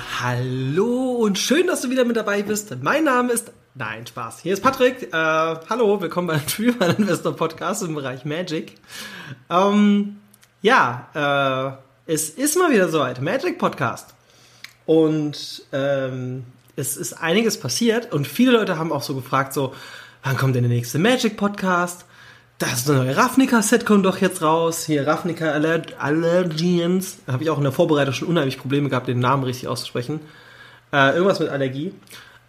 Hallo und schön, dass du wieder mit dabei bist. Mein Name ist. Nein, Spaß. Hier ist Patrick. Äh, hallo, willkommen beim Spielmann Investor Podcast im Bereich Magic. Ähm, ja, äh, es ist mal wieder soweit. Magic Podcast. Und ähm, es ist einiges passiert und viele Leute haben auch so gefragt, so, wann kommt denn der nächste Magic Podcast? Das neue Ravnica-Set kommt doch jetzt raus. Hier Ravnica Aller Allergians. Habe ich auch in der Vorbereitung schon unheimlich Probleme gehabt, den Namen richtig auszusprechen. Äh, irgendwas mit Allergie.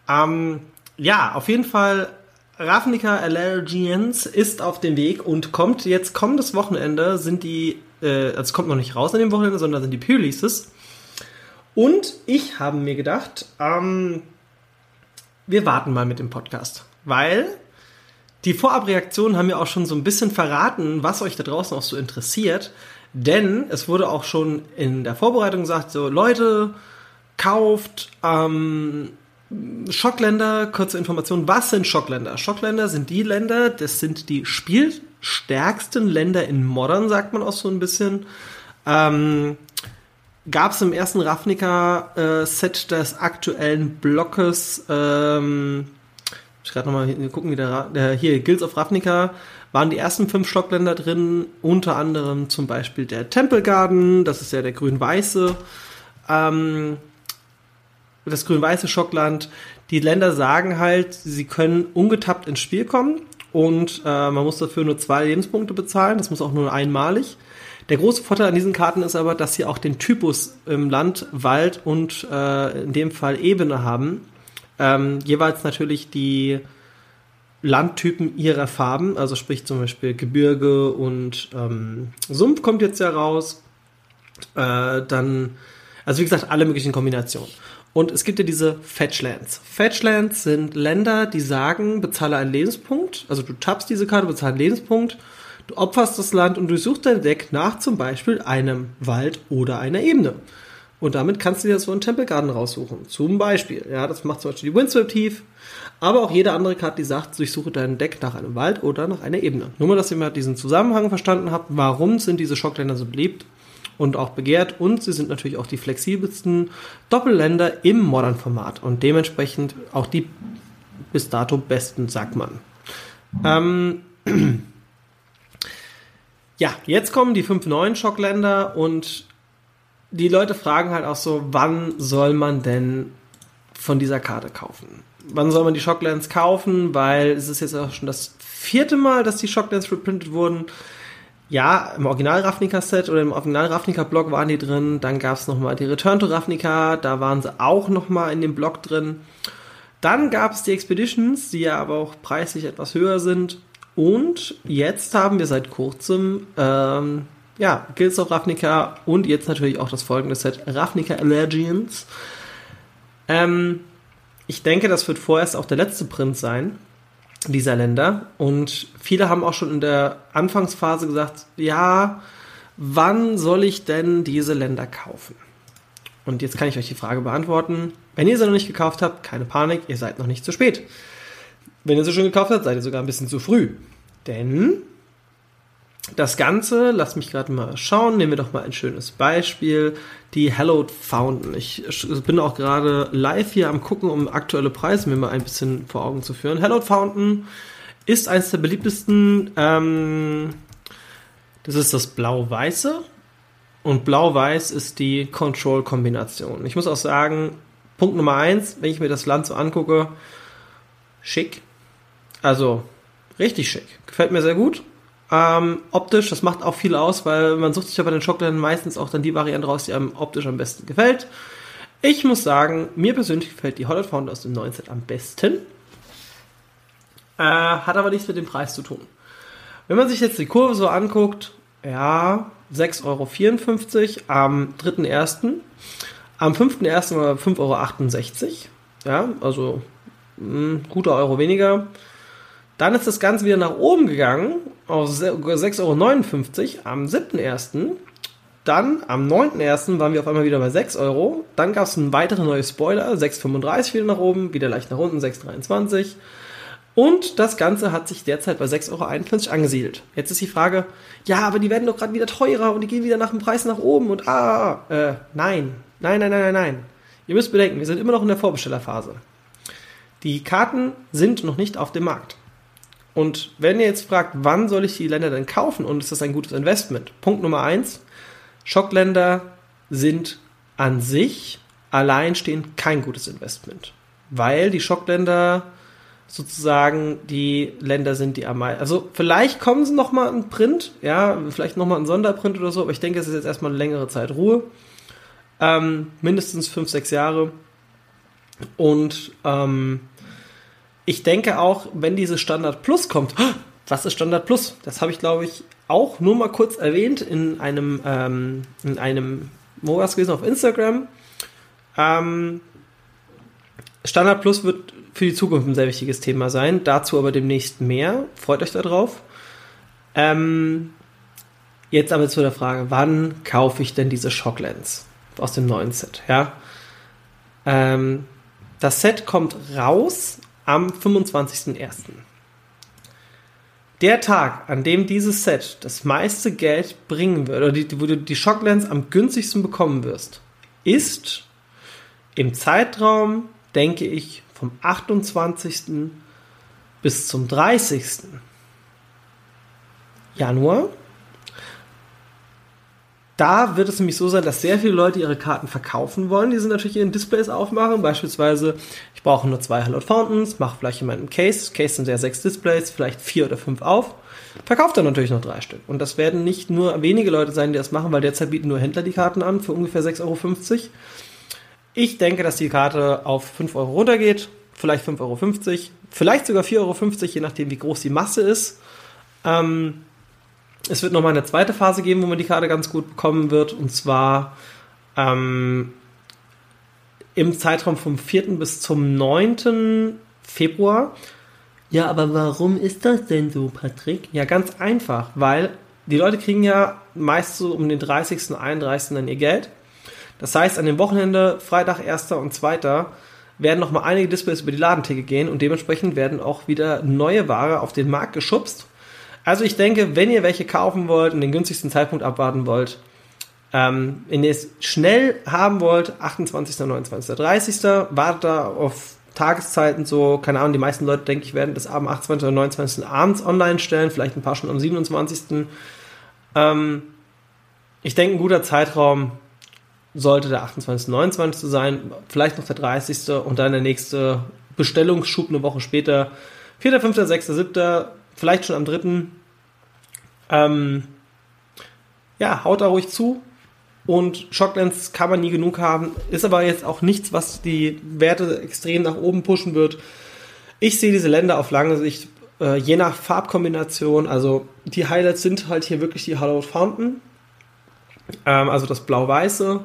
Ähm, ja, auf jeden Fall Ravnica Allergians ist auf dem Weg und kommt jetzt kommendes Wochenende sind die, äh, also es kommt noch nicht raus an dem Wochenende, sondern sind die Pre-Releases. Und ich habe mir gedacht, ähm, wir warten mal mit dem Podcast, weil die Vorabreaktionen haben ja auch schon so ein bisschen verraten, was euch da draußen auch so interessiert. Denn es wurde auch schon in der Vorbereitung gesagt, so Leute, kauft ähm, Schockländer, kurze Information, was sind Schockländer? Schockländer sind die Länder, das sind die spielstärksten Länder in Modern, sagt man auch so ein bisschen. Ähm, Gab es im ersten Ravnica-Set äh, des aktuellen Blockes ähm, ich gerade nochmal gucken, wie der, der hier Guilds of Ravnica waren die ersten fünf Stockländer drin, unter anderem zum Beispiel der Temple Garden, das ist ja der grün-weiße. Ähm, das grün-weiße Schockland, die Länder sagen halt, sie können ungetappt ins Spiel kommen und äh, man muss dafür nur zwei Lebenspunkte bezahlen. Das muss auch nur einmalig. Der große Vorteil an diesen Karten ist aber, dass sie auch den Typus im Land, Wald und äh, in dem Fall Ebene haben. Ähm, jeweils natürlich die Landtypen ihrer Farben, also sprich zum Beispiel Gebirge und ähm, Sumpf kommt jetzt ja raus. Äh, dann, also wie gesagt, alle möglichen Kombinationen. Und es gibt ja diese Fetchlands. Fetchlands sind Länder, die sagen, bezahle einen Lebenspunkt. Also du tappst diese Karte, bezahle einen Lebenspunkt. Du opferst das Land und durchsuchst dein Deck nach zum Beispiel einem Wald oder einer Ebene. Und damit kannst du dir so einen Tempelgarten raussuchen. Zum Beispiel. Ja, das macht zum Beispiel die Windswept Tief. Aber auch jede andere Karte, die sagt, durchsuche dein Deck nach einem Wald oder nach einer Ebene. Nur mal, dass ihr mal diesen Zusammenhang verstanden habt. Warum sind diese Schockländer so beliebt? und auch begehrt und sie sind natürlich auch die flexibelsten Doppelländer im Modern-Format und dementsprechend auch die bis dato besten, sagt man. Ähm, ja, jetzt kommen die fünf neuen Schockländer und die Leute fragen halt auch so, wann soll man denn von dieser Karte kaufen? Wann soll man die Shocklands kaufen? Weil es ist jetzt auch schon das vierte Mal, dass die Shocklands reprintet wurden ja, im Original Ravnica-Set oder im Original Ravnica-Blog waren die drin. Dann gab es nochmal die Return to Ravnica, da waren sie auch nochmal in dem Blog drin. Dann gab es die Expeditions, die ja aber auch preislich etwas höher sind. Und jetzt haben wir seit kurzem ähm, ja, Guilds of Ravnica und jetzt natürlich auch das folgende Set Ravnica Allegiance. Ähm, ich denke, das wird vorerst auch der letzte Print sein dieser Länder. Und viele haben auch schon in der Anfangsphase gesagt, ja, wann soll ich denn diese Länder kaufen? Und jetzt kann ich euch die Frage beantworten. Wenn ihr sie noch nicht gekauft habt, keine Panik, ihr seid noch nicht zu spät. Wenn ihr sie schon gekauft habt, seid ihr sogar ein bisschen zu früh. Denn das Ganze, lass mich gerade mal schauen, nehmen wir doch mal ein schönes Beispiel, die Hallowed Fountain. Ich bin auch gerade live hier am gucken, um aktuelle Preise mir mal ein bisschen vor Augen zu führen. Hallowed Fountain ist eines der beliebtesten, ähm, das ist das Blau-Weiße und Blau-Weiß ist die Control-Kombination. Ich muss auch sagen, Punkt Nummer eins, wenn ich mir das Land so angucke, schick. Also, richtig schick. Gefällt mir sehr gut. Ähm, optisch, das macht auch viel aus, weil man sucht sich ja bei den Schockländern meistens auch dann die Variante raus, die einem optisch am besten gefällt. Ich muss sagen, mir persönlich gefällt die Hollow Found aus dem 19 am besten. Äh, hat aber nichts mit dem Preis zu tun. Wenn man sich jetzt die Kurve so anguckt, ja, 6,54 Euro am 3.1. Am 5.1. war 5,68 Euro. Ja, also ein hm, guter Euro weniger. Dann ist das Ganze wieder nach oben gegangen auf 6,59 Euro am 7.1. Dann am 9.1. waren wir auf einmal wieder bei 6 Euro. Dann gab es einen weiteren neuen Spoiler, 6,35 wieder nach oben, wieder leicht nach unten, 6,23. Und das Ganze hat sich derzeit bei 6,51 Euro angesiedelt. Jetzt ist die Frage, ja, aber die werden doch gerade wieder teurer und die gehen wieder nach dem Preis nach oben und ah, äh, nein, nein, nein, nein, nein, nein. Ihr müsst bedenken, wir sind immer noch in der Vorbestellerphase. Die Karten sind noch nicht auf dem Markt. Und wenn ihr jetzt fragt, wann soll ich die Länder denn kaufen und ist das ein gutes Investment? Punkt Nummer eins, Schockländer sind an sich alleinstehend kein gutes Investment, weil die Schockländer sozusagen die Länder sind, die am meisten. Also vielleicht kommen sie noch mal in Print, ja, vielleicht noch mal ein Sonderprint oder so, aber ich denke, es ist jetzt erstmal eine längere Zeit Ruhe, ähm, mindestens fünf, sechs Jahre und ähm, ich denke auch, wenn diese Standard Plus kommt, was ist Standard Plus? Das habe ich, glaube ich, auch nur mal kurz erwähnt in einem, ähm, in einem, wo war es gewesen, auf Instagram. Ähm, Standard Plus wird für die Zukunft ein sehr wichtiges Thema sein. Dazu aber demnächst mehr. Freut euch darauf. Ähm, jetzt aber zu der Frage, wann kaufe ich denn diese Shocklens aus dem neuen Set? Ja. Ähm, das Set kommt raus am 25.01. Der Tag, an dem dieses Set das meiste Geld bringen wird, oder die, wo du die Shocklands am günstigsten bekommen wirst, ist im Zeitraum, denke ich, vom 28. bis zum 30. Januar. Da wird es nämlich so sein, dass sehr viele Leute ihre Karten verkaufen wollen. Die sind natürlich in Displays aufmachen. Beispielsweise, ich brauche nur zwei Hallowed Fountains, mache vielleicht in meinem Case. Case sind ja sechs Displays, vielleicht vier oder fünf auf. Verkauft dann natürlich noch drei Stück. Und das werden nicht nur wenige Leute sein, die das machen, weil derzeit bieten nur Händler die Karten an für ungefähr 6,50 Euro. Ich denke, dass die Karte auf 5 Euro runtergeht, vielleicht 5,50 Euro, vielleicht sogar 4,50 Euro, je nachdem, wie groß die Masse ist. Ähm, es wird nochmal eine zweite Phase geben, wo man die Karte ganz gut bekommen wird. Und zwar ähm, im Zeitraum vom 4. bis zum 9. Februar. Ja, aber warum ist das denn so, Patrick? Ja, ganz einfach, weil die Leute kriegen ja meist so um den 30., 31. dann ihr Geld. Das heißt, an dem Wochenende, Freitag, 1. und 2. werden nochmal einige Displays über die Ladentheke gehen und dementsprechend werden auch wieder neue Ware auf den Markt geschubst. Also ich denke, wenn ihr welche kaufen wollt und den günstigsten Zeitpunkt abwarten wollt, ähm, wenn ihr es schnell haben wollt, 28., 29., 30., wartet da auf Tageszeiten so, keine Ahnung, die meisten Leute, denke ich, werden das am 28. oder 29. abends online stellen, vielleicht ein paar schon am 27. Ähm, ich denke, ein guter Zeitraum sollte der 28., 29. sein, vielleicht noch der 30. und dann der nächste Bestellungsschub eine Woche später, 4., 5., 6., 7., vielleicht schon am 3. Ähm, ja, haut da ruhig zu. Und Shocklands kann man nie genug haben. Ist aber jetzt auch nichts, was die Werte extrem nach oben pushen wird. Ich sehe diese Länder auf lange Sicht äh, je nach Farbkombination. Also die Highlights sind halt hier wirklich die Hollow Fountain. Ähm, also das Blau-Weiße.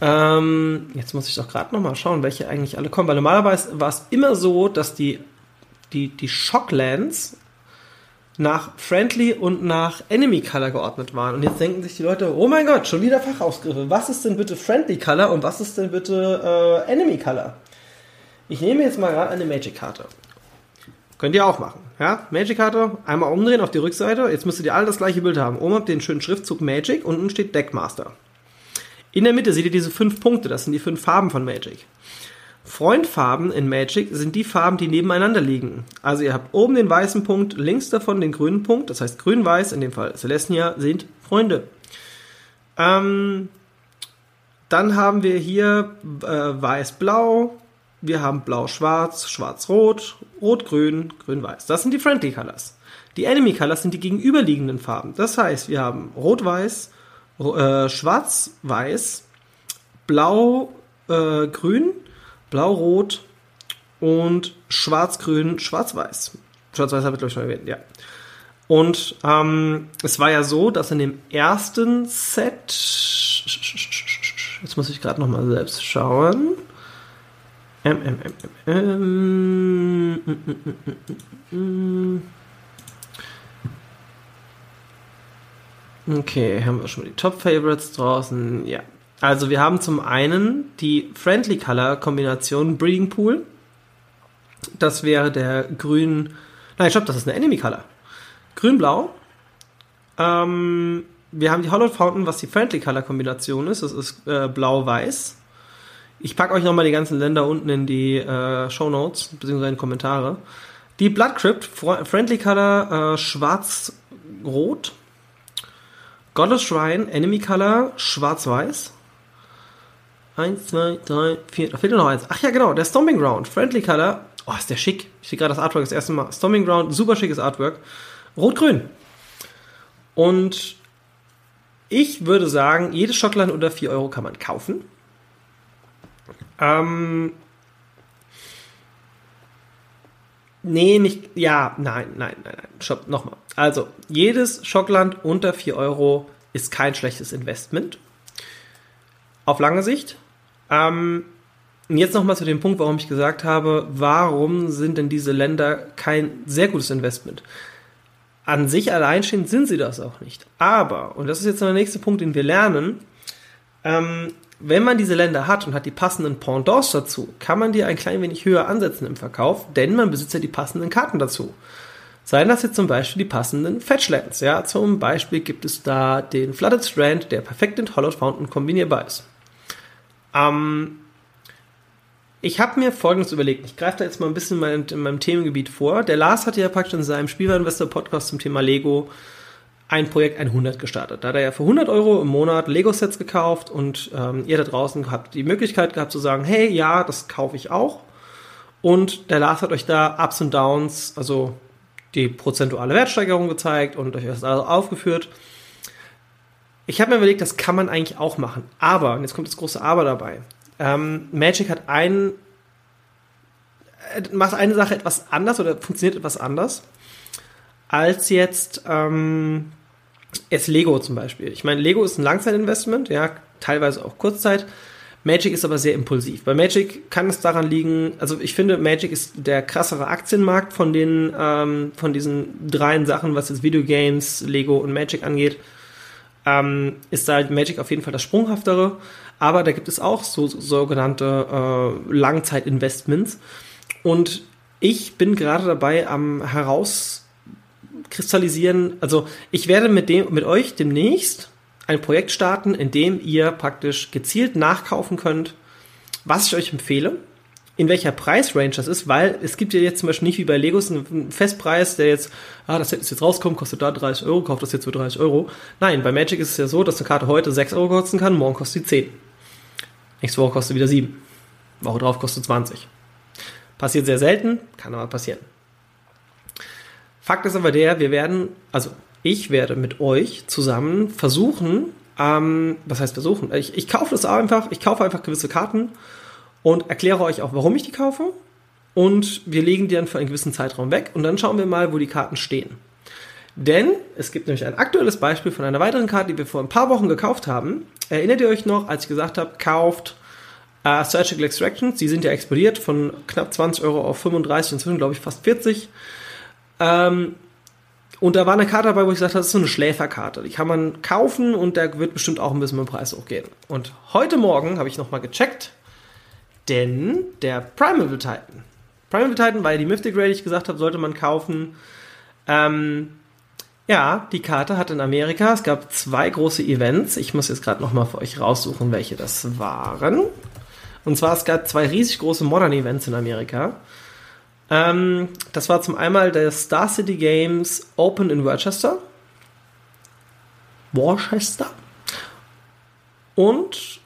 Ähm, jetzt muss ich doch gerade nochmal schauen, welche eigentlich alle kommen. Weil normalerweise war es immer so, dass die, die, die Shocklands nach Friendly und nach Enemy Color geordnet waren. Und jetzt denken sich die Leute, oh mein Gott, schon wieder Fachausgriffe. Was ist denn bitte Friendly Color und was ist denn bitte äh, Enemy Color? Ich nehme jetzt mal gerade eine Magic-Karte. Könnt ihr auch machen. Ja? Magic-Karte, einmal umdrehen auf die Rückseite. Jetzt müsstet ihr alle das gleiche Bild haben. Oben habt ihr den schönen Schriftzug Magic, unten steht Deckmaster. In der Mitte seht ihr diese fünf Punkte, das sind die fünf Farben von Magic. Freundfarben in Magic sind die Farben, die nebeneinander liegen. Also ihr habt oben den weißen Punkt, links davon den grünen Punkt, das heißt grün-weiß, in dem Fall Celestia, sind Freunde. Ähm, dann haben wir hier äh, weiß-blau, wir haben blau-schwarz, schwarz-rot, rot-grün, grün-weiß. Das sind die Friendly Colors. Die Enemy Colors sind die gegenüberliegenden Farben. Das heißt, wir haben rot-weiß, äh, schwarz-weiß, blau-grün, äh, Blau-Rot und Schwarz-Grün, Schwarz-Weiß. Schwarz-Weiß habe ich, glaube ich, schon erwähnt, ja. Und ähm, es war ja so, dass in dem ersten Set, jetzt muss ich gerade nochmal selbst schauen. Ähm, ähm, ähm, ähm, okay, haben wir schon die Top Favorites draußen. Ja, also wir haben zum einen die Friendly Color Kombination Breeding Pool. Das wäre der grün. Nein, stopp, das ist eine Enemy Color. Grün-Blau. Ähm, wir haben die Hollow Fountain, was die Friendly Color Kombination ist. Das ist äh, Blau-Weiß. Ich packe euch nochmal die ganzen Länder unten in die äh, Show Notes, beziehungsweise in die Kommentare. Die Blood Crypt, Friendly Color äh, Schwarz-Rot. Goddess Shrine, Enemy Color Schwarz-Weiß. Eins, zwei, drei, vier. Da fehlt nur noch eins. Ach ja, genau. Der Stomping Ground. Friendly Color. Oh, ist der schick. Ich sehe gerade das Artwork das erste Mal. Stomping Ground. Super schickes Artwork. Rot-Grün. Und ich würde sagen, jedes Schottland unter 4 Euro kann man kaufen. Ähm. Nee, nicht. Ja, nein, nein, nein, nein. Stopp, nochmal. Also, jedes Schockland unter 4 Euro ist kein schlechtes Investment. Auf lange Sicht. Ähm, jetzt nochmal zu dem Punkt, warum ich gesagt habe, warum sind denn diese Länder kein sehr gutes Investment? An sich alleinstehend sind sie das auch nicht. Aber, und das ist jetzt der nächste Punkt, den wir lernen, ähm, wenn man diese Länder hat und hat die passenden Pendants dazu, kann man die ein klein wenig höher ansetzen im Verkauf, denn man besitzt ja die passenden Karten dazu. Seien das jetzt zum Beispiel die passenden Fetchlands. Ja, zum Beispiel gibt es da den Flooded Strand, der perfekt in Hollowed Fountain kombinierbar ist. Ähm, ich habe mir Folgendes überlegt. Ich greife da jetzt mal ein bisschen in meinem Themengebiet vor. Der Lars hatte ja praktisch in seinem Spielwareninvestor-Podcast zum Thema Lego ein Projekt 100 gestartet. Da hat er ja für 100 Euro im Monat Lego-Sets gekauft und ähm, ihr da draußen habt die Möglichkeit gehabt zu sagen, hey, ja, das kaufe ich auch. Und der Lars hat euch da Ups und Downs, also die prozentuale Wertsteigerung gezeigt und euch das also aufgeführt. Ich habe mir überlegt, das kann man eigentlich auch machen. Aber, und jetzt kommt das große Aber dabei. Ähm, Magic hat einen, äh, macht eine Sache etwas anders oder funktioniert etwas anders als jetzt, ähm, jetzt Lego zum Beispiel. Ich meine, Lego ist ein Langzeitinvestment, ja, teilweise auch Kurzzeit. Magic ist aber sehr impulsiv. Bei Magic kann es daran liegen, also ich finde, Magic ist der krassere Aktienmarkt von den, ähm, von diesen dreien Sachen, was jetzt Videogames, Lego und Magic angeht. Ähm, ist da Magic auf jeden Fall das Sprunghaftere. Aber da gibt es auch so, so sogenannte äh, Langzeitinvestments. Und ich bin gerade dabei am herauskristallisieren, also ich werde mit dem, mit euch demnächst ein Projekt starten, in dem ihr praktisch gezielt nachkaufen könnt, was ich euch empfehle, in welcher Preisrange das ist, weil es gibt ja jetzt zum Beispiel nicht wie bei Legos einen Festpreis, der jetzt, ah, das ist jetzt rauskommt, kostet da 30 Euro, kauft das jetzt für 30 Euro. Nein, bei Magic ist es ja so, dass eine Karte heute 6 Euro kosten kann, morgen kostet sie 10. Nächste Woche kostet wieder 7. Woche drauf kostet 20. Passiert sehr selten, kann aber passieren. Fakt ist aber der, wir werden, also ich werde mit euch zusammen versuchen, ähm, was heißt versuchen? Ich, ich kaufe das einfach, ich kaufe einfach gewisse Karten und erkläre euch auch, warum ich die kaufe. Und wir legen die dann für einen gewissen Zeitraum weg und dann schauen wir mal, wo die Karten stehen. Denn es gibt nämlich ein aktuelles Beispiel von einer weiteren Karte, die wir vor ein paar Wochen gekauft haben. Erinnert ihr euch noch, als ich gesagt habe, kauft äh, Surgical Extractions, die sind ja explodiert von knapp 20 Euro auf 35, inzwischen glaube ich fast 40. Ähm, und da war eine Karte dabei, wo ich gesagt habe, das ist so eine Schläferkarte. Die kann man kaufen und der wird bestimmt auch ein bisschen mit dem Preis hochgehen. Und heute Morgen habe ich nochmal gecheckt, denn der Primal Titan, Primal Titan ja die Mythic Raid, die ich gesagt habe, sollte man kaufen. Ähm, ja, die Karte hat in Amerika, es gab zwei große Events. Ich muss jetzt gerade nochmal für euch raussuchen, welche das waren. Und zwar, es gab zwei riesig große Modern Events in Amerika. Ähm, das war zum einmal der Star City Games Open in Worcester. Worcester. Und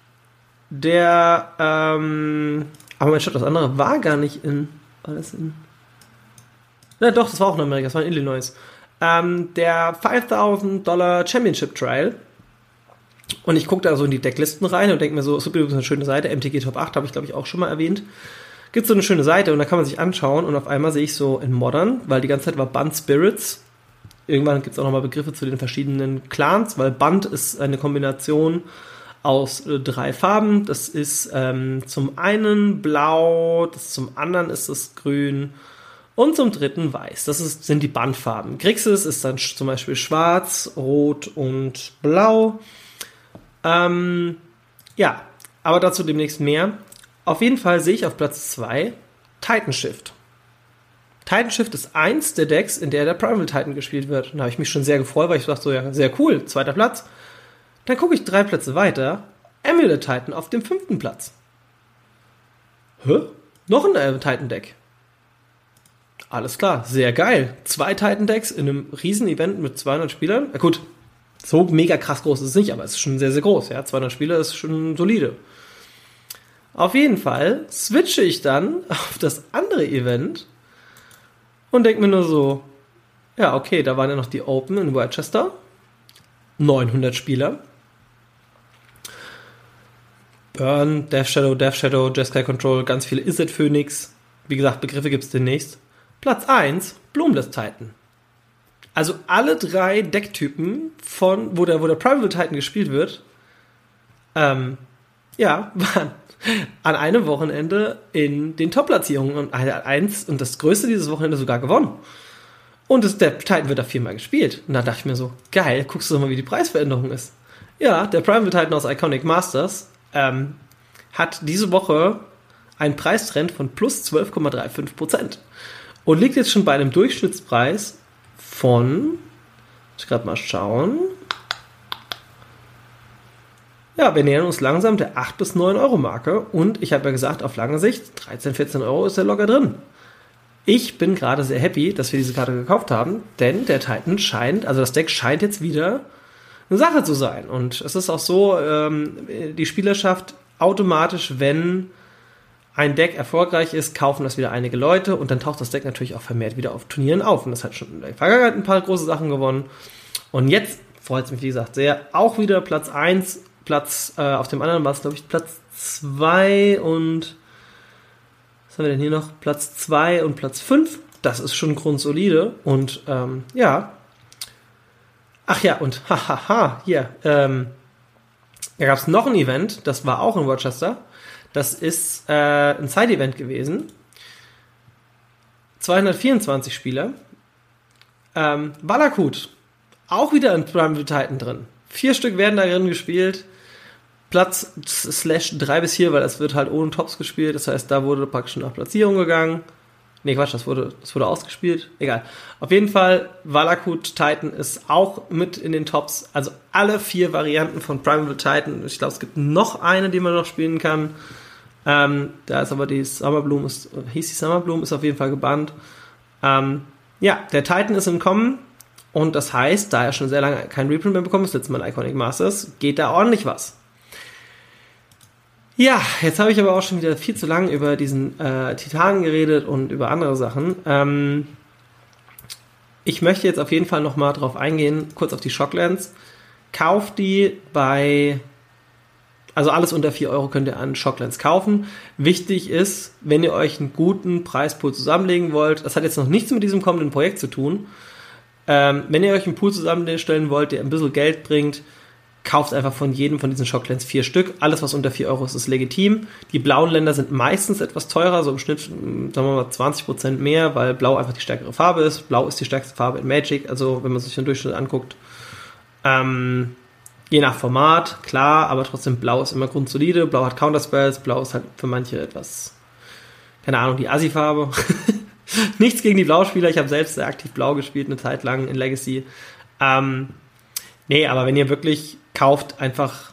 der, ähm, aber mein Stadt, das andere war gar nicht in, war das in, na doch, das war auch in Amerika, das war in Illinois. Ähm, der 5000 Dollar Championship Trial. Und ich gucke da so in die Decklisten rein und denke mir so, ist übrigens eine schöne Seite, MTG Top 8 habe ich glaube ich auch schon mal erwähnt gibt so eine schöne Seite und da kann man sich anschauen und auf einmal sehe ich so in Modern, weil die ganze Zeit war Band Spirits. Irgendwann gibt es auch nochmal Begriffe zu den verschiedenen Clans, weil Band ist eine Kombination aus äh, drei Farben. Das ist ähm, zum einen blau, das zum anderen ist es grün und zum dritten weiß. Das ist, sind die Bandfarben. Grixis ist dann zum Beispiel schwarz, rot und blau. Ähm, ja, aber dazu demnächst mehr. Auf jeden Fall sehe ich auf Platz 2 Titan Shift. Titan Shift ist eins der Decks, in der der Primal Titan gespielt wird. Da habe ich mich schon sehr gefreut, weil ich dachte so, ja, sehr cool, zweiter Platz. Dann gucke ich drei Plätze weiter, Amulet Titan auf dem fünften Platz. Hä? Noch ein äh, Titan Deck. Alles klar, sehr geil. Zwei Titan Decks in einem riesen Event mit 200 Spielern. Na gut, so mega krass groß ist es nicht, aber es ist schon sehr, sehr groß. Ja, 200 Spieler ist schon solide. Auf jeden Fall switche ich dann auf das andere Event und denke mir nur so, ja, okay, da waren ja noch die Open in Worcester. 900 Spieler. Burn, Death Shadow, Death Shadow, Jeskai Control, ganz viele Izzet Phoenix. Wie gesagt, Begriffe gibt es demnächst. Platz 1, Bloomless Titan. Also alle drei Decktypen von, wo der, wo der Primal Titan gespielt wird, ähm, ja, waren an einem Wochenende in den Top-Platzierungen und eins und das größte dieses Wochenende sogar gewonnen. Und das, der Titan wird da viermal gespielt. Und da dachte ich mir so, geil, guckst du doch mal, wie die Preisveränderung ist. Ja, der Primal Titan aus Iconic Masters ähm, hat diese Woche einen Preistrend von plus 12,35% und liegt jetzt schon bei einem Durchschnittspreis von, ich gerade mal schauen, ja, wir nähern uns langsam der 8 bis 9 Euro Marke und ich habe ja gesagt, auf lange Sicht, 13, 14 Euro ist der locker drin. ich bin gerade sehr happy, dass wir diese Karte gekauft haben, denn der Titan scheint, also das Deck scheint jetzt wieder eine Sache zu sein. Und es ist auch so, ähm, die Spielerschaft automatisch, wenn ein Deck erfolgreich ist, kaufen das wieder einige Leute und dann taucht das Deck natürlich auch vermehrt wieder auf Turnieren auf. Und das hat schon in der Vergangenheit ein paar große Sachen gewonnen. Und jetzt freut es mich, wie gesagt, sehr. Auch wieder Platz 1, Platz äh, auf dem anderen war es, glaube ich, Platz 2 und was haben wir denn hier noch? Platz 2 und Platz 5. Das ist schon grundsolide. Und ähm, ja. Ach ja, und hahaha, hier. Ähm, da gab es noch ein Event, das war auch in Rochester. Das ist äh, ein Side-Event gewesen. 224 Spieler. Ähm, Valakut. Auch wieder in Prime Titan drin. Vier Stück werden da drin gespielt. Platz slash 3 bis 4, weil es wird halt ohne Tops gespielt. Das heißt, da wurde praktisch nach Platzierung gegangen. Nee, Quatsch, das wurde, das wurde ausgespielt. Egal. Auf jeden Fall, Valakut Titan ist auch mit in den Tops. Also alle vier Varianten von Primeval Titan. Ich glaube, es gibt noch eine, die man noch spielen kann. Ähm, da ist aber die Summerbloom, ist, hieß die Summerbloom, ist auf jeden Fall gebannt. Ähm, ja, der Titan ist im Kommen. Und das heißt, da er schon sehr lange kein Reprint mehr bekommen ist, letztes Mal Iconic Masters, geht da ordentlich was. Ja, jetzt habe ich aber auch schon wieder viel zu lange über diesen äh, Titan geredet und über andere Sachen. Ähm, ich möchte jetzt auf jeden Fall nochmal drauf eingehen, kurz auf die Shocklands. Kauft die bei, also alles unter 4 Euro könnt ihr an Shocklands kaufen. Wichtig ist, wenn ihr euch einen guten Preispool zusammenlegen wollt, das hat jetzt noch nichts mit diesem kommenden Projekt zu tun. Ähm, wenn ihr euch einen Pool zusammenstellen wollt, der ein bisschen Geld bringt, kauft einfach von jedem von diesen Shocklands vier Stück. Alles, was unter vier Euro ist, ist legitim. Die blauen Länder sind meistens etwas teurer, so im Schnitt, sagen wir mal, 20% mehr, weil blau einfach die stärkere Farbe ist. Blau ist die stärkste Farbe in Magic, also wenn man sich den Durchschnitt anguckt. Ähm, je nach Format, klar, aber trotzdem blau ist immer grundsolide. Blau hat Counterspells, blau ist halt für manche etwas, keine Ahnung, die Assi-Farbe. Nichts gegen die Blauspieler, ich habe selbst sehr aktiv blau gespielt, eine Zeit lang in Legacy. Ähm, nee, aber wenn ihr wirklich kauft einfach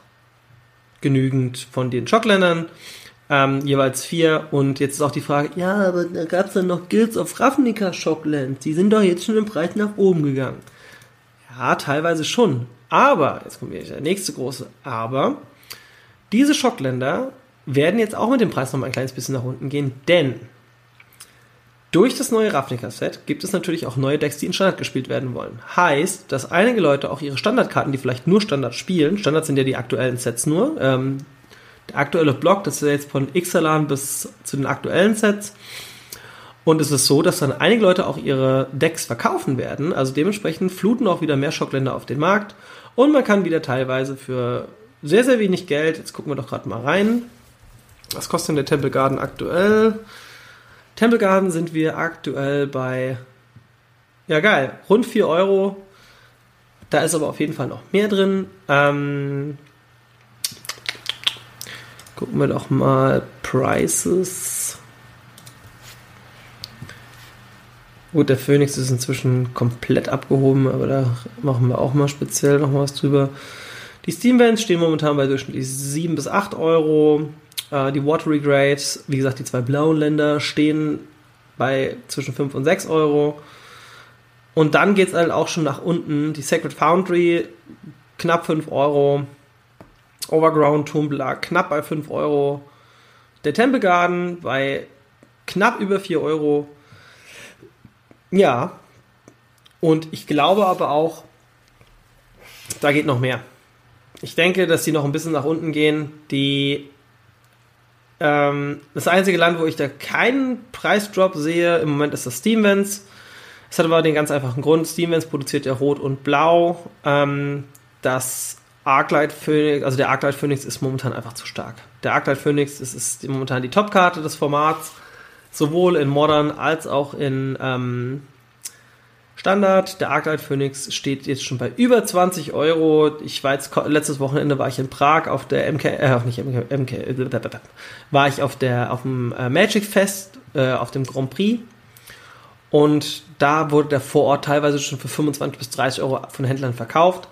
genügend von den Schockländern, ähm, jeweils vier. Und jetzt ist auch die Frage, ja, aber da gab es dann noch Guilds of Ravnica Shocklands. Die sind doch jetzt schon im Preis nach oben gegangen. Ja, teilweise schon. Aber, jetzt kommt wieder der nächste große Aber, diese Schockländer werden jetzt auch mit dem Preis noch mal ein kleines bisschen nach unten gehen, denn durch das neue Ravnica-Set gibt es natürlich auch neue Decks, die in Standard gespielt werden wollen. Heißt, dass einige Leute auch ihre Standardkarten, die vielleicht nur Standard spielen, Standard sind ja die aktuellen Sets nur, ähm, der aktuelle Block, das ist ja jetzt von Ixalan bis zu den aktuellen Sets. Und es ist so, dass dann einige Leute auch ihre Decks verkaufen werden. Also dementsprechend fluten auch wieder mehr Schockländer auf den Markt. Und man kann wieder teilweise für sehr, sehr wenig Geld, jetzt gucken wir doch gerade mal rein. Was kostet denn der Temple Garden aktuell? Temple Garden sind wir aktuell bei, ja geil, rund 4 Euro. Da ist aber auf jeden Fall noch mehr drin. Ähm, gucken wir doch mal Prices. Gut, der Phoenix ist inzwischen komplett abgehoben, aber da machen wir auch mal speziell noch was drüber. Die Steam Vans stehen momentan bei durchschnittlich 7 bis 8 Euro. Äh, die Watery Grades, wie gesagt, die zwei blauen Länder stehen bei zwischen 5 und 6 Euro. Und dann geht es halt auch schon nach unten. Die Sacred Foundry knapp 5 Euro. Overground Tumblr knapp bei 5 Euro. Der Temple Garden bei knapp über 4 Euro. Ja. Und ich glaube aber auch, da geht noch mehr. Ich denke, dass die noch ein bisschen nach unten gehen. Die ähm, das einzige Land, wo ich da keinen Preisdrop sehe, im Moment ist das Steamvents. Das hat aber den ganz einfachen Grund. Steamvents produziert ja Rot und Blau. Ähm, das Arclight Phoenix, also der Arclight Phoenix ist momentan einfach zu stark. Der Arclight Phoenix ist, ist momentan die Topkarte des Formats, sowohl in Modern als auch in ähm, Standard. Der Arclight Phoenix steht jetzt schon bei über 20 Euro. Ich war jetzt, letztes Wochenende war ich in Prag auf der MK, äh, nicht MK, MK, war ich auf der, auf dem äh, Magic Fest, äh, auf dem Grand Prix. Und da wurde der vor Ort teilweise schon für 25 bis 30 Euro von Händlern verkauft.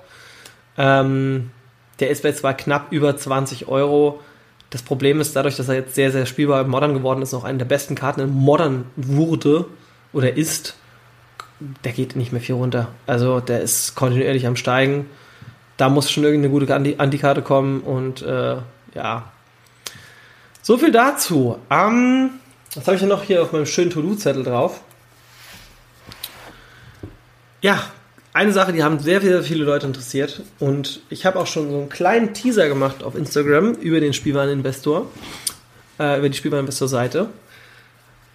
Ähm, der ist jetzt zwar knapp über 20 Euro. Das Problem ist dadurch, dass er jetzt sehr, sehr spielbar im Modern geworden ist, noch eine der besten Karten in Modern wurde, oder ist, der geht nicht mehr viel runter. Also der ist kontinuierlich am Steigen. Da muss schon irgendeine gute Anti- Antikarte kommen und äh, ja. So viel dazu. Ähm, was habe ich denn noch hier auf meinem schönen To-Do-Zettel drauf? Ja, eine Sache, die haben sehr, sehr viele Leute interessiert. Und ich habe auch schon so einen kleinen Teaser gemacht auf Instagram über den Spielwareninvestor, äh, über die Spielwareninvestor-Seite.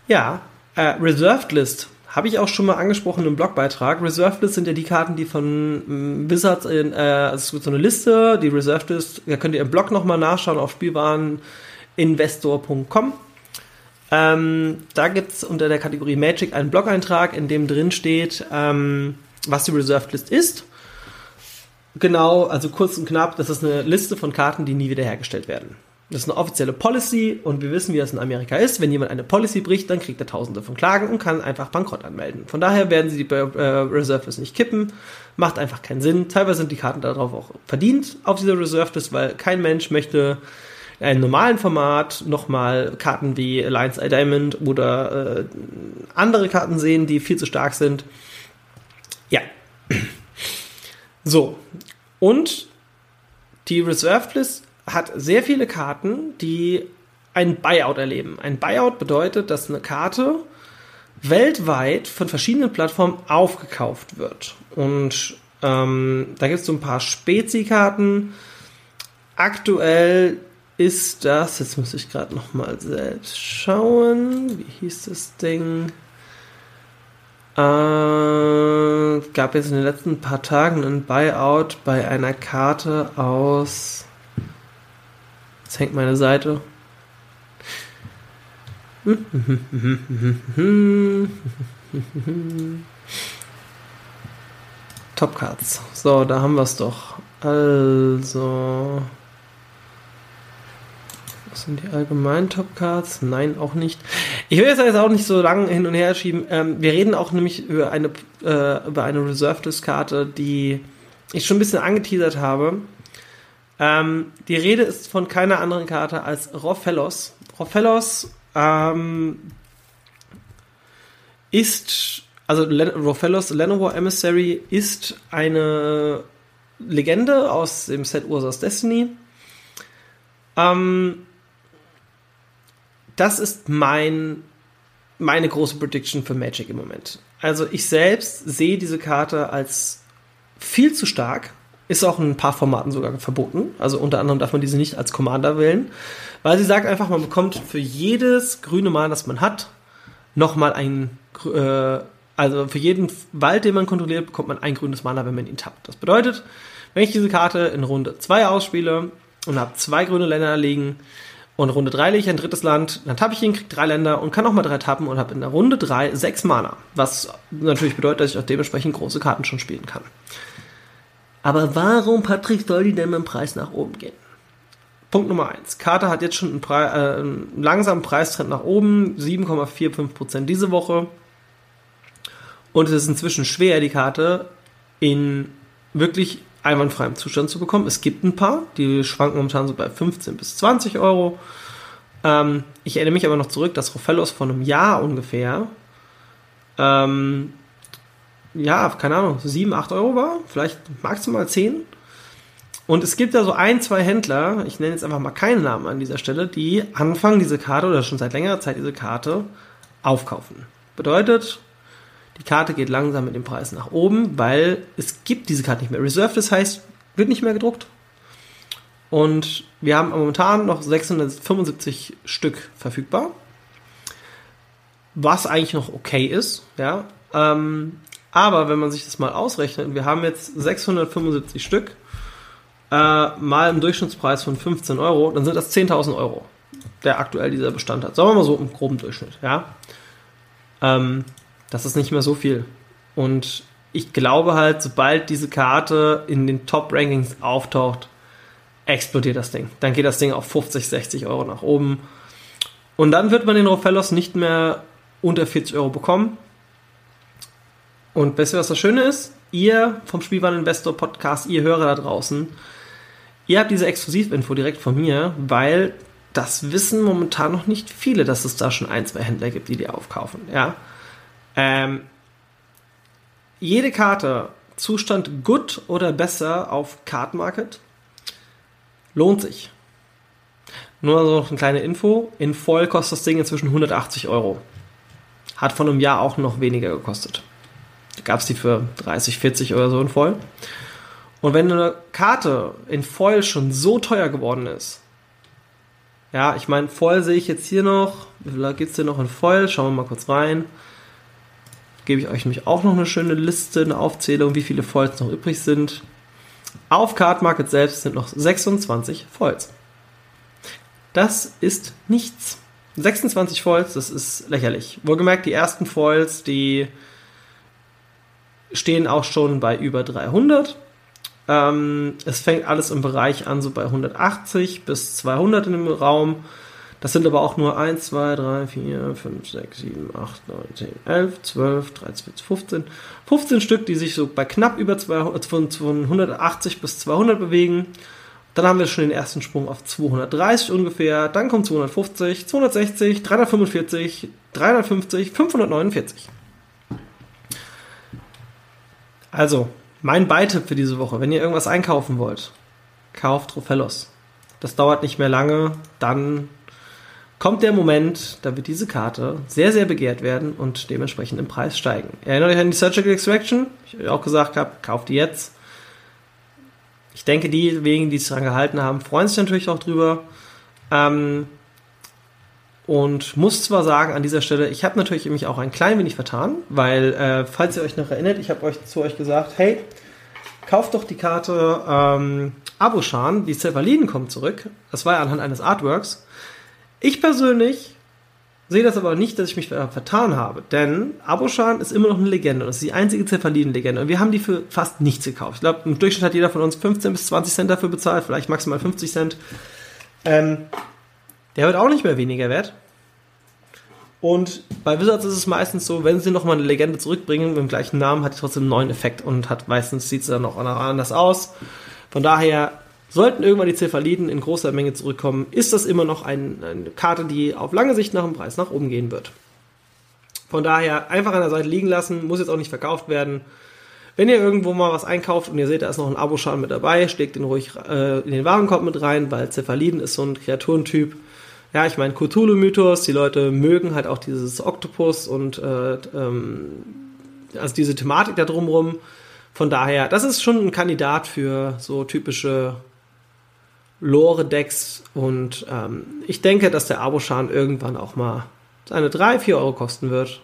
Ja, äh, Reserved List habe ich auch schon mal angesprochen im Blogbeitrag. Reserved List sind ja die Karten, die von ähm, Wizards in, äh, also es gibt so eine Liste, die Reserved List, da könnt ihr im Blog nochmal nachschauen auf Spielwareninvestor.com. Ähm, da gibt es unter der Kategorie Magic einen Blog-Eintrag, in dem drin steht, ähm, was die Reserved List ist. Genau, also kurz und knapp, das ist eine Liste von Karten, die nie wieder hergestellt werden. Das ist eine offizielle Policy und wir wissen, wie das in Amerika ist. Wenn jemand eine Policy bricht, dann kriegt er tausende von Klagen und kann einfach Bankrott anmelden. Von daher werden sie die äh, Reserve List nicht kippen. Macht einfach keinen Sinn. Teilweise sind die Karten darauf auch verdient auf dieser Reserve List, weil kein Mensch möchte in einem normalen Format nochmal Karten wie Alliance Eye Diamond oder äh, andere Karten sehen, die viel zu stark sind. Ja. So. Und die Reserved List hat sehr viele Karten, die ein Buyout erleben. Ein Buyout bedeutet, dass eine Karte weltweit von verschiedenen Plattformen aufgekauft wird. Und ähm, da gibt es so ein paar Spezi-Karten. Aktuell ist das, jetzt muss ich gerade noch mal selbst schauen, wie hieß das Ding? Äh, gab jetzt in den letzten paar Tagen ein Buyout bei einer Karte aus Jetzt hängt meine Seite. Top Cards. So, da haben wir es doch. Also. Was sind die allgemeinen Top Cards? Nein, auch nicht. Ich will jetzt auch nicht so lange hin und her schieben. Ähm, wir reden auch nämlich über eine, äh, über eine Reserved List Karte, die ich schon ein bisschen angeteasert habe. Ähm, die Rede ist von keiner anderen Karte als Rofellos. Rofellos ähm, ist, also Le Rofellos Llanowar Emissary ist eine Legende aus dem Set Ursa's Destiny. Ähm, das ist mein, meine große Prediction für Magic im Moment. Also ich selbst sehe diese Karte als viel zu stark ist auch in ein paar Formaten sogar verboten. Also unter anderem darf man diese nicht als Commander wählen. Weil sie sagt einfach, man bekommt für jedes grüne Mana, das man hat, nochmal ein, äh, also für jeden Wald, den man kontrolliert, bekommt man ein grünes Mana, wenn man ihn tappt. Das bedeutet, wenn ich diese Karte in Runde 2 ausspiele und habe zwei grüne Länder liegen und Runde 3 lege ich ein drittes Land, dann tappe ich ihn, kriege drei Länder und kann nochmal drei tappen und habe in der Runde 3 sechs Mana. Was natürlich bedeutet, dass ich auch dementsprechend große Karten schon spielen kann. Aber warum, Patrick, soll die denn mit dem Preis nach oben gehen? Punkt Nummer eins. Karte hat jetzt schon einen, Pre äh, einen langsamen Preistrend nach oben, 7,45% diese Woche. Und es ist inzwischen schwer, die Karte in wirklich einwandfreiem Zustand zu bekommen. Es gibt ein paar, die schwanken momentan so bei 15 bis 20 Euro. Ähm, ich erinnere mich aber noch zurück, dass Rofellos vor einem Jahr ungefähr ähm, ja, keine Ahnung, 7, 8 Euro war, vielleicht maximal 10. Und es gibt da so ein, zwei Händler, ich nenne jetzt einfach mal keinen Namen an dieser Stelle, die anfangen, diese Karte oder schon seit längerer Zeit diese Karte aufkaufen. Bedeutet, die Karte geht langsam mit dem Preis nach oben, weil es gibt diese Karte nicht mehr. Reserved, das heißt, wird nicht mehr gedruckt. Und wir haben momentan noch 675 Stück verfügbar. Was eigentlich noch okay ist, ja. Ähm, aber wenn man sich das mal ausrechnet, wir haben jetzt 675 Stück, äh, mal im Durchschnittspreis von 15 Euro, dann sind das 10.000 Euro, der aktuell dieser Bestand hat. Sagen wir mal so im groben Durchschnitt, ja. Ähm, das ist nicht mehr so viel. Und ich glaube halt, sobald diese Karte in den Top-Rankings auftaucht, explodiert das Ding. Dann geht das Ding auf 50, 60 Euro nach oben. Und dann wird man den Rofellos nicht mehr unter 40 Euro bekommen. Und weißt du, was das Schöne ist? Ihr vom Spielwareninvestor Podcast, ihr Hörer da draußen, ihr habt diese Exklusivinfo direkt von mir, weil das wissen momentan noch nicht viele, dass es da schon ein, zwei Händler gibt, die die aufkaufen, ja. Ähm, jede Karte, Zustand good oder besser auf Card Market, lohnt sich. Nur so eine kleine Info. In voll kostet das Ding inzwischen 180 Euro. Hat von einem Jahr auch noch weniger gekostet. Gab es die für 30, 40 oder so in voll. Und wenn eine Karte in Foil schon so teuer geworden ist, ja, ich meine, Foil sehe ich jetzt hier noch, wie viel gibt es denn noch in Foil? Schauen wir mal kurz rein. Gebe ich euch nämlich auch noch eine schöne Liste, eine Aufzählung, wie viele Foils noch übrig sind. Auf Card Market selbst sind noch 26 Foils. Das ist nichts. 26 Foils, das ist lächerlich. Wohlgemerkt, die ersten Foils, die stehen auch schon bei über 300. Ähm, es fängt alles im Bereich an, so bei 180 bis 200 in dem Raum. Das sind aber auch nur 1, 2, 3, 4, 5, 6, 7, 8, 9, 10, 11, 12, 13, 14, 15. 15 Stück, die sich so bei knapp über 200, von, von 180 bis 200 bewegen. Dann haben wir schon den ersten Sprung auf 230 ungefähr. Dann kommt 250, 260, 345, 350, 549. Also, mein Beitipp für diese Woche, wenn ihr irgendwas einkaufen wollt, kauft Rofellos. Das dauert nicht mehr lange, dann kommt der Moment, da wird diese Karte sehr, sehr begehrt werden und dementsprechend im Preis steigen. Erinnert euch an die Surgical Extraction? Ich euch auch gesagt habe, kauft die jetzt. Ich denke, diejenigen, die es daran gehalten haben, freuen sich natürlich auch drüber. Ähm, und muss zwar sagen an dieser Stelle, ich habe natürlich mich auch ein klein wenig vertan, weil, äh, falls ihr euch noch erinnert, ich habe euch zu euch gesagt, hey, kauft doch die Karte ähm, Abushan, die Cephaliden kommt zurück. Das war ja anhand eines Artworks. Ich persönlich sehe das aber nicht, dass ich mich vertan habe, denn Abushan ist immer noch eine Legende. Das ist die einzige Cephaliden-Legende. Und wir haben die für fast nichts gekauft. Ich glaube, im Durchschnitt hat jeder von uns 15 bis 20 Cent dafür bezahlt, vielleicht maximal 50 Cent. Ähm, der wird auch nicht mehr weniger wert. Und bei Wizards ist es meistens so, wenn sie nochmal eine Legende zurückbringen mit dem gleichen Namen, hat die trotzdem einen neuen Effekt und hat meistens sieht sie dann auch anders aus. Von daher sollten irgendwann die Cephaliden in großer Menge zurückkommen, ist das immer noch ein, eine Karte, die auf lange Sicht nach dem Preis nach oben gehen wird. Von daher einfach an der Seite liegen lassen, muss jetzt auch nicht verkauft werden. Wenn ihr irgendwo mal was einkauft und ihr seht, da ist noch ein Aboschaden mit dabei, schlägt den ruhig äh, in den Warenkorb mit rein, weil Cephaliden ist so ein Kreaturentyp, ja, ich meine, Cthulhu-Mythos, die Leute mögen halt auch dieses Oktopus und äh, ähm, also diese Thematik da drumrum. Von daher, das ist schon ein Kandidat für so typische Lore-Decks und ähm, ich denke, dass der Aboshan irgendwann auch mal seine 3, 4 Euro kosten wird.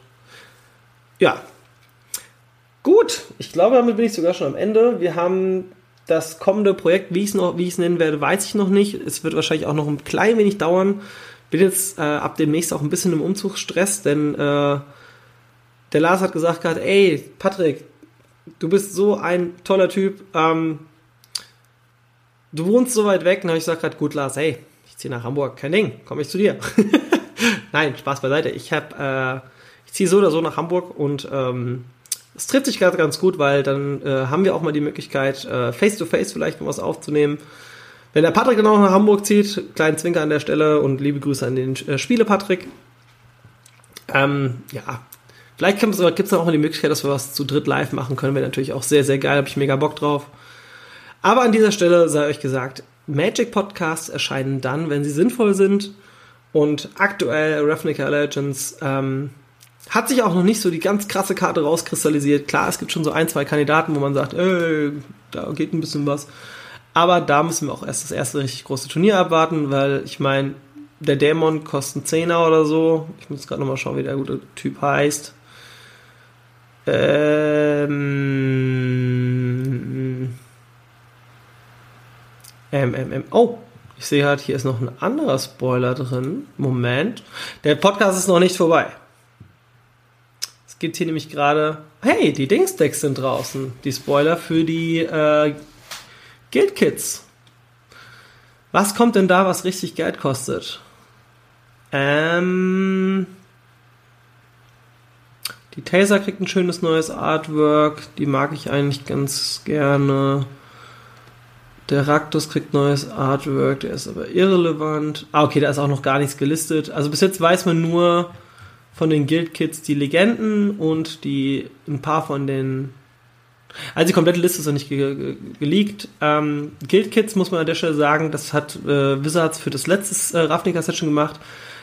Ja. Gut, ich glaube, damit bin ich sogar schon am Ende. Wir haben das kommende Projekt, wie ich es nennen werde, weiß ich noch nicht. Es wird wahrscheinlich auch noch ein klein wenig dauern. Bin jetzt äh, ab demnächst auch ein bisschen im Umzugsstress, denn äh, der Lars hat gesagt gerade, ey, Patrick, du bist so ein toller Typ. Ähm, du wohnst so weit weg. Und habe ich gesagt gerade, gut, Lars, hey, ich ziehe nach Hamburg, kein Ding, komme ich zu dir. Nein, Spaß beiseite. Ich habe, äh, ich ziehe so oder so nach Hamburg und ähm, es trifft sich gerade ganz gut, weil dann äh, haben wir auch mal die Möglichkeit, äh, face-to-face vielleicht mal was aufzunehmen. Wenn der Patrick dann auch nach Hamburg zieht, kleinen Zwinker an der Stelle und liebe Grüße an den äh, Spiele-Patrick. Ähm, ja, vielleicht gibt es auch mal die Möglichkeit, dass wir was zu dritt live machen können. Wäre natürlich auch sehr, sehr geil, habe ich mega Bock drauf. Aber an dieser Stelle sei euch gesagt, Magic Podcasts erscheinen dann, wenn sie sinnvoll sind. Und aktuell Ravnica Legends ähm, hat sich auch noch nicht so die ganz krasse Karte rauskristallisiert. Klar, es gibt schon so ein, zwei Kandidaten, wo man sagt, ey, da geht ein bisschen was. Aber da müssen wir auch erst das erste richtig große Turnier abwarten, weil ich meine, der Dämon kostet einen Zehner oder so. Ich muss gerade nochmal schauen, wie der gute Typ heißt. Ähm, ähm, ähm, ähm. Oh, ich sehe halt, hier ist noch ein anderer Spoiler drin. Moment. Der Podcast ist noch nicht vorbei. Es gibt hier nämlich gerade, hey, die Dingsdecks sind draußen. Die Spoiler für die äh, Guild Kids. Was kommt denn da, was richtig Geld kostet? Ähm, die Taser kriegt ein schönes neues Artwork. Die mag ich eigentlich ganz gerne. Der Raktus kriegt neues Artwork. Der ist aber irrelevant. Ah, okay, da ist auch noch gar nichts gelistet. Also bis jetzt weiß man nur, von den Guild Kits die Legenden und die ein paar von den also die komplette Liste ist noch nicht ge ge geleakt. Ähm, Guild Kits muss man an der Stelle sagen, das hat äh, Wizards für das letzte äh, Ravnica Set schon gemacht.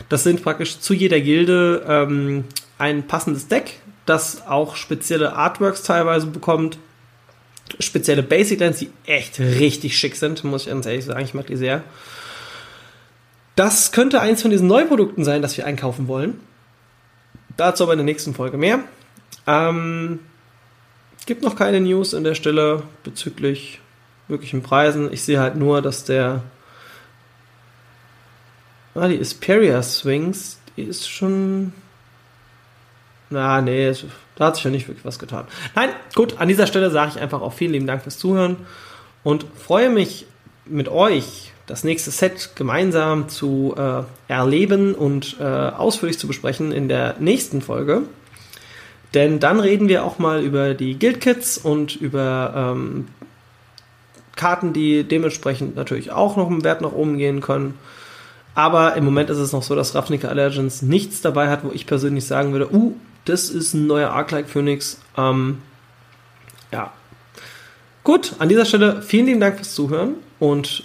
Das sind praktisch zu jeder Gilde ähm, ein passendes Deck, das auch spezielle Artworks teilweise bekommt. Spezielle Basic Lands, die echt richtig schick sind, muss ich ganz ehrlich sagen. Ich mag die sehr. Das könnte eins von diesen Neuprodukten sein, das wir einkaufen wollen. Dazu aber in der nächsten Folge mehr. Ähm, gibt noch keine News an der Stelle bezüglich wirklichen Preisen. Ich sehe halt nur, dass der. Ah, die Isperia Swings, die ist schon. Na, nee, da hat sich ja nicht wirklich was getan. Nein, gut, an dieser Stelle sage ich einfach auch vielen lieben Dank fürs Zuhören und freue mich mit euch das nächste Set gemeinsam zu äh, erleben und äh, ausführlich zu besprechen in der nächsten Folge. Denn dann reden wir auch mal über die Guild Kits und über ähm, Karten, die dementsprechend natürlich auch noch im Wert nach oben gehen können. Aber im Moment ist es noch so, dass Ravnica Legends nichts dabei hat, wo ich persönlich sagen würde, uh, das ist ein neuer Arc-like Phoenix. Ähm, ja. Gut, an dieser Stelle vielen lieben Dank fürs Zuhören und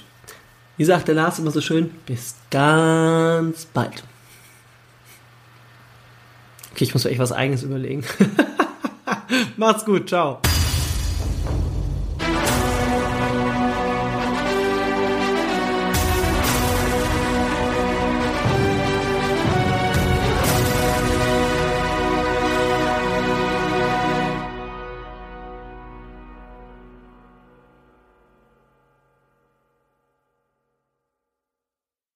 wie sagt der Lars immer so schön, bis ganz bald. Okay, ich muss mir echt was Eigenes überlegen. Macht's gut, ciao.